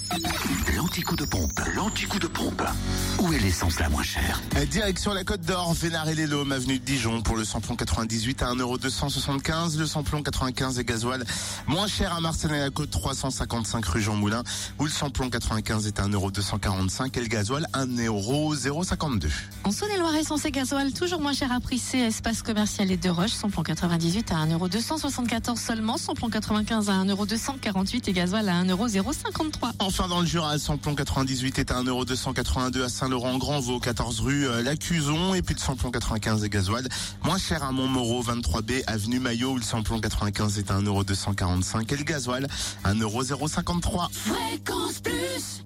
Thank you. L'anticoup de pompe, l'anticoup de pompe. Où est l'essence la moins chère Euh, Direction la Côte d'Or, Vénard et les Laumes, avenue de Dijon pour le samplon 98 à 1,275€. Le samplon 95 et gasoil moins cher à Marseille et la Côte 355 rue Jean Moulin où le samplon 95 est à 1,245€ et le gasoil 1,052€. En Saône-et-Loire, essence et gasoil, toujours moins cher à Prissé, espace commercial et de Roche, samplon 98 à 1,274€ seulement, samplon 95 à 1,248€ et gasoil à 1,053€. Enfin dans le Jura, le samplon 98 est à 1,282€ à Saint-Laurent-Grandvaux, 14 rue euh, Lacuzon et puis le samplon 95 et gasoil moins cher à Montmoreau, 23B avenue Maillot où le samplon 95 est à 1,245€ et le gasoil 1,053€. Fréquence plus